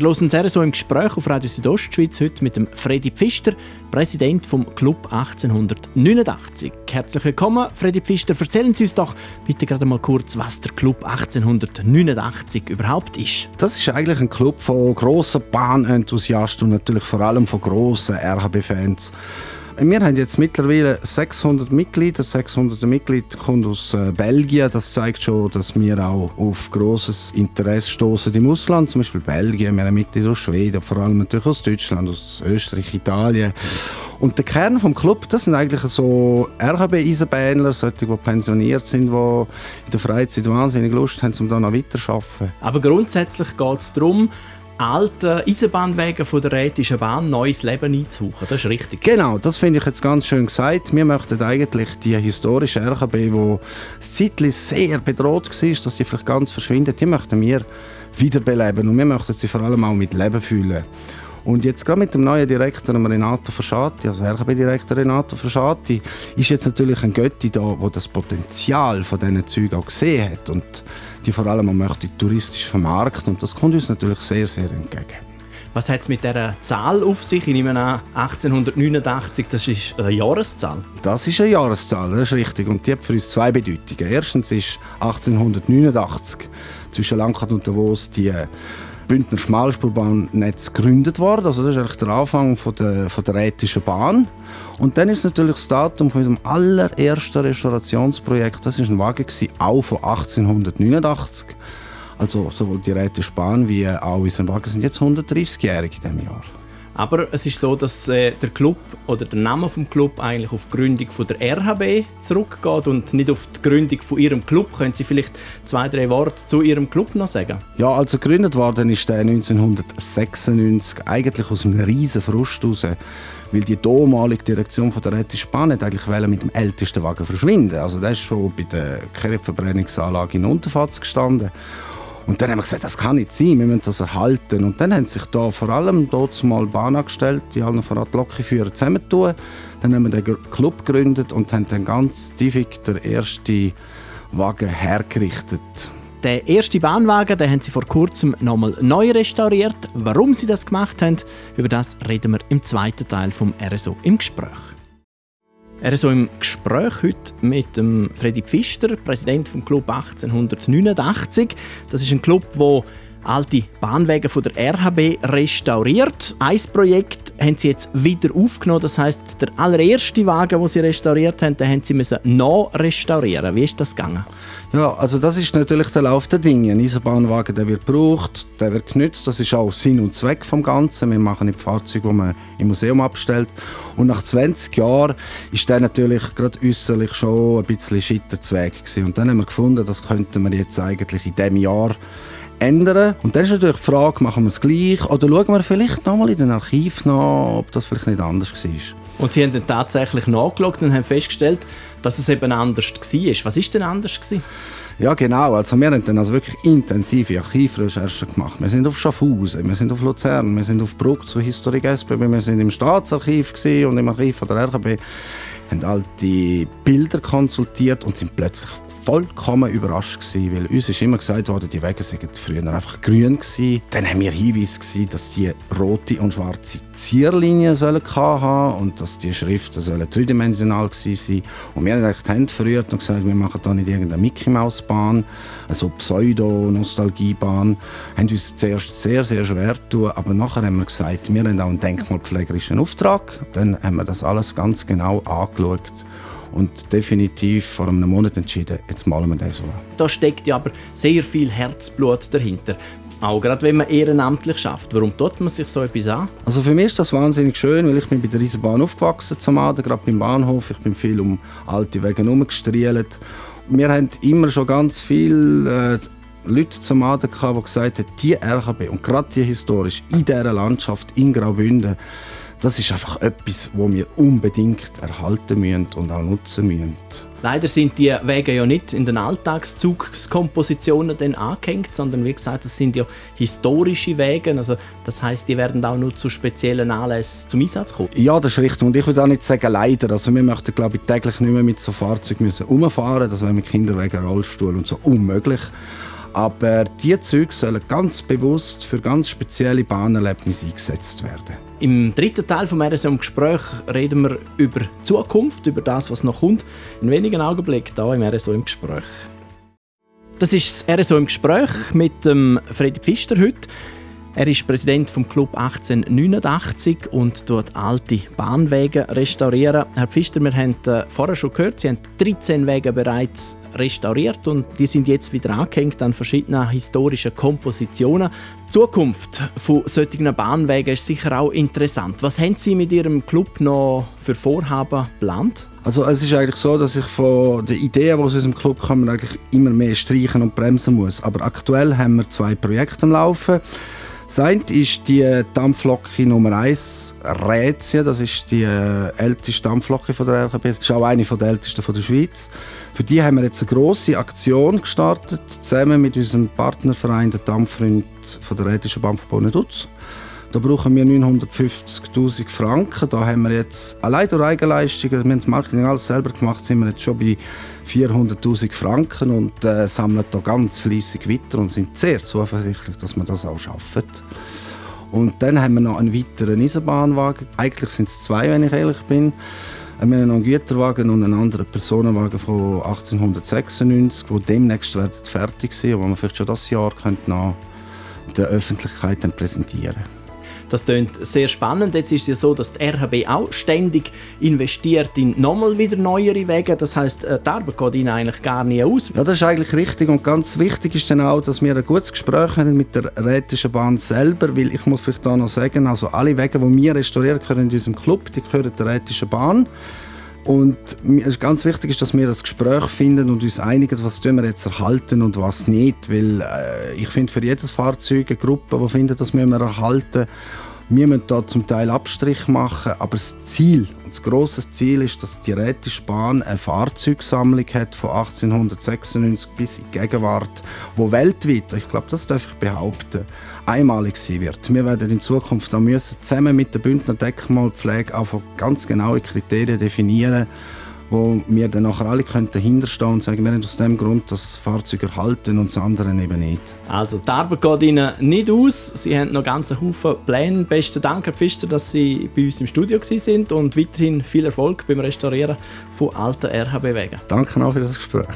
Ihr hört so im Gespräch auf Radio Südostschweiz heute mit dem Freddy Pfister, Präsident vom Club 1889. Herzlich willkommen, Freddy Pfister. Erzählen Sie uns doch bitte gerade mal kurz, was der Club 1889 überhaupt ist. Das ist eigentlich ein Club von grossen Bahnenthusiasten und natürlich vor allem von grossen RHB-Fans. Wir haben jetzt mittlerweile 600 Mitglieder. 600 Mitglieder kommen aus äh, Belgien. Das zeigt schon, dass wir auch auf großes Interesse stoßen im Ausland. Zum Beispiel Belgien, wir haben Mitglieder aus Schweden, vor allem natürlich aus Deutschland, aus Österreich, Italien. Und der Kern vom Club, das sind eigentlich so RHB-Eisenbahner, solche, die pensioniert sind, die in der Freizeit wahnsinnig Lust haben, um da noch weiterzuarbeiten. Aber grundsätzlich geht es darum, alten Eisenbahnwegen von der Rätischen Bahn neues Leben einzuhauchen. Das ist richtig. Genau, das finde ich jetzt ganz schön gesagt. Wir möchten eigentlich die historische RKB, die zeitlich sehr bedroht war, dass die vielleicht ganz verschwindet, die möchten wir wiederbeleben und wir möchten sie vor allem auch mit Leben fühlen. Und jetzt gerade mit dem neuen Direktor Renato Verschati, also RKB-Direktor Renato Verschati, ist jetzt natürlich ein Götti da, der das Potenzial von diesen Zügen auch gesehen hat und die vor allem auch möchte touristisch vermarkten und das kommt uns natürlich sehr, sehr entgegen. Was hat es mit dieser Zahl auf sich? Ich nehme an, 1889, das ist eine Jahreszahl. Das ist eine Jahreszahl, das ist richtig. Und die hat für uns zwei Bedeutungen. Erstens ist 1889 zwischen Langkart und Davos die Bündner Schmalspurbahnnetz gegründet worden. Also das ist eigentlich der Anfang von der, von der Rätischen Bahn. Und dann ist natürlich das Datum von dem allerersten Restaurationsprojekt, das ist ein Wagen gewesen, auch von 1889. Also sowohl die Rätische Bahn wie auch unser Wagen sind jetzt 130-jährig in diesem Jahr. Aber es ist so, dass äh, der Club oder der Name vom Club eigentlich auf die Gründung von der RHB zurückgeht und nicht auf die Gründung von Ihrem Club. Können Sie vielleicht zwei, drei Worte zu Ihrem Club noch sagen? Ja, also gegründet worden ist der 1996 eigentlich aus einem riesen Frust heraus weil die damalige Direktion von der Rätischen Bahn eigentlich mit dem ältesten Wagen verschwinden. Also der ist schon bei der Kehrverbrennungsanlage in Unterfatz gestanden und dann haben wir gesagt, das kann nicht sein, wir müssen das erhalten. Und dann haben sich da vor allem dort mal Bahnangestellte, die allen voran die Lokführer zusammentun. Dann haben wir den Club gegründet und haben dann ganz tiefig den ersten Wagen hergerichtet. Der erste Bahnwagen den haben sie vor kurzem nochmal neu restauriert. Warum sie das gemacht haben, über das reden wir im zweiten Teil vom RSO im Gespräch. Er ist so im Gespräch heute mit dem Freddy Pfister, Präsident vom Club 1889. Das ist ein Club, wo alte Bahnwege von der RHB restauriert. Ein Projekt haben sie jetzt wieder aufgenommen. Das heißt, der allererste Wagen, den sie restauriert haben, den haben sie müssen noch restaurieren. Wie ist das gegangen? Ja, also das ist natürlich der Lauf der Dinge. Ein Eisenbahnwagen, der wird gebraucht, der wird genützt. Das ist auch Sinn und Zweck vom Ganzen. Wir machen nicht Fahrzeuge, die man im Museum abstellt. Und nach 20 Jahren ist der natürlich gerade äußerlich schon ein bisschen Schitterzweig gewesen. Und dann haben wir gefunden, das könnte man jetzt eigentlich in diesem Jahr ändern. Und dann ist natürlich die Frage, machen wir es gleich oder schauen wir vielleicht nochmal in den Archiv nach, ob das vielleicht nicht anders war. Und Sie haben dann tatsächlich nachgeschaut und haben festgestellt, dass es eben anders war. Was war denn anders? Gewesen? Ja, genau. Also wir haben dann also wirklich intensive Archivrecherchen gemacht. Wir sind auf Schaffhausen, wir sind auf Luzern, wir sind auf Bruck zu Historik SBB, wir sind im Staatsarchiv und im Archiv der RKB, haben alte Bilder konsultiert und sind plötzlich vollkommen überrascht gewesen, weil uns ist immer gesagt worden, die Wege seien früher einfach grün gewesen. Dann haben wir Hinweise gesehen, dass die rote und schwarze Zierlinien sollen haben und dass die Schriften sollen dreidimensional gewesen sein. Und wir haben die Hände verrührt und gesagt, wir machen da nicht irgendeine Mickey Maus Bahn, also Pseudo-Nostalgiebahn. Haben uns zuerst sehr, sehr schwer getan, aber nachher haben wir gesagt, wir haben auch einen denkmalpflegerischen Auftrag. Dann haben wir das alles ganz genau angeschaut und definitiv vor einem Monat entschieden, jetzt malen wir das so. Da steckt ja aber sehr viel Herzblut dahinter. Auch gerade wenn man ehrenamtlich schafft. Warum tut man sich so etwas an? Also für mich ist das wahnsinnig schön, weil ich bin bei der Eisenbahn aufgewachsen zum Aden, gerade beim Bahnhof. Ich bin viel um alte Wege herumgestrielt. Wir haben immer schon ganz viele äh, Leute zum Aden gehabt, die gesagt haben, die RHB und gerade die historisch in dieser Landschaft in Graubünden, das ist einfach etwas, wo wir unbedingt erhalten müssen und auch nutzen müssen. Leider sind die Wege ja nicht in den Alltagszugskompositionen dann angehängt, sondern wie gesagt, das sind ja historische Wege. Also das heißt, die werden auch nur zu speziellen Anlässen zum Einsatz kommen. Ja, das ist richtig. Und ich würde auch nicht sagen leider. Also wir möchten, glaube ich, täglich nicht mehr mit so Fahrzeugen müssen umfahren. Das wäre mit Kinderwegen, Rollstuhl und so unmöglich. Aber diese Züge sollen ganz bewusst für ganz spezielle Bahnerlebnisse eingesetzt werden. Im dritten Teil vom RSO im Gespräch reden wir über die Zukunft, über das, was noch kommt. In wenigen Augenblicken hier im RSO im Gespräch. Das ist das RSO im Gespräch mit dem Freddy Pfister heute. Er ist Präsident vom Club 1889 und tut alte Bahnwege restaurieren. Herr Pfister, wir haben äh, vorher schon gehört, Sie haben 13 Wege bereits restauriert und die sind jetzt wieder angehängt an verschiedenen historischen Kompositionen. Die Zukunft von solchen Bahnwegen ist sicher auch interessant. Was haben Sie mit Ihrem Club noch für Vorhaben geplant? Also es ist eigentlich so, dass ich von den Ideen, die aus unserem Club kommen, eigentlich immer mehr streichen und bremsen muss. Aber aktuell haben wir zwei Projekte am Laufen. Das eine ist die Dampflocke Nummer 1 Rätien. Das ist die äh, älteste Dampflocke der LKB. Das ist auch eine der ältesten der Schweiz. Für die haben wir jetzt eine grosse Aktion gestartet, zusammen mit unserem Partnerverein, der Dampffreund von der Rätischen Bahnverbund Dutz. Da brauchen wir 950'000 Franken. Da haben wir jetzt allein durch Eigenleistungen, wir haben das Marketing alles selber gemacht, sind wir jetzt schon bei 400'000 Franken und äh, sammeln da ganz fleissig weiter und sind sehr zuversichtlich, dass wir das auch schaffen. Und dann haben wir noch einen weiteren Eisenbahnwagen. Eigentlich sind es zwei, wenn ich ehrlich bin. Wir haben einen Güterwagen und einen anderen Personenwagen von 1896, die demnächst fertig sein, werden, wo wir vielleicht schon das Jahr noch der Öffentlichkeit präsentieren können. Das klingt sehr spannend. Jetzt ist es ja so, dass die RHB auch ständig investiert in nochmal wieder neuere Wege. Das heißt, äh, die Arbeit geht ihnen eigentlich gar nicht aus. Ja, das ist eigentlich richtig und ganz wichtig ist dann auch, dass wir ein gutes Gespräch haben mit der Rätischen Bahn selber, weil ich muss vielleicht da noch sagen, also alle Wege, die wir restaurieren können in unserem Club, die gehören der Rätischen Bahn. Und ganz wichtig ist, dass wir das Gespräch finden und uns einigen, was wir jetzt erhalten und was nicht. Weil äh, ich finde, für jedes Fahrzeug eine Gruppe, die findet, das müssen wir erhalten. Wir müssen da zum Teil Abstrich machen, aber das Ziel, das große Ziel ist, dass die Rätische Bahn eine Fahrzeugsammlung hat von 1896 bis in die Gegenwart, wo weltweit, ich glaube, das darf ich behaupten, einmalig sein wird. Wir werden in Zukunft auch müssen, zusammen mit der Bündner Denkmalpflege einfach ganz genaue Kriterien definieren, wo wir dann nachher alle dahinterstehen und sagen, wir haben aus dem Grund das Fahrzeug erhalten und das andere eben nicht. Also die Arbeit geht Ihnen nicht aus. Sie haben noch ganz einen Haufen Pläne. Besten Dank, Herr Pfister, dass Sie bei uns im Studio sind und weiterhin viel Erfolg beim Restaurieren von alten RHB-Wegen. Danke auch für das Gespräch.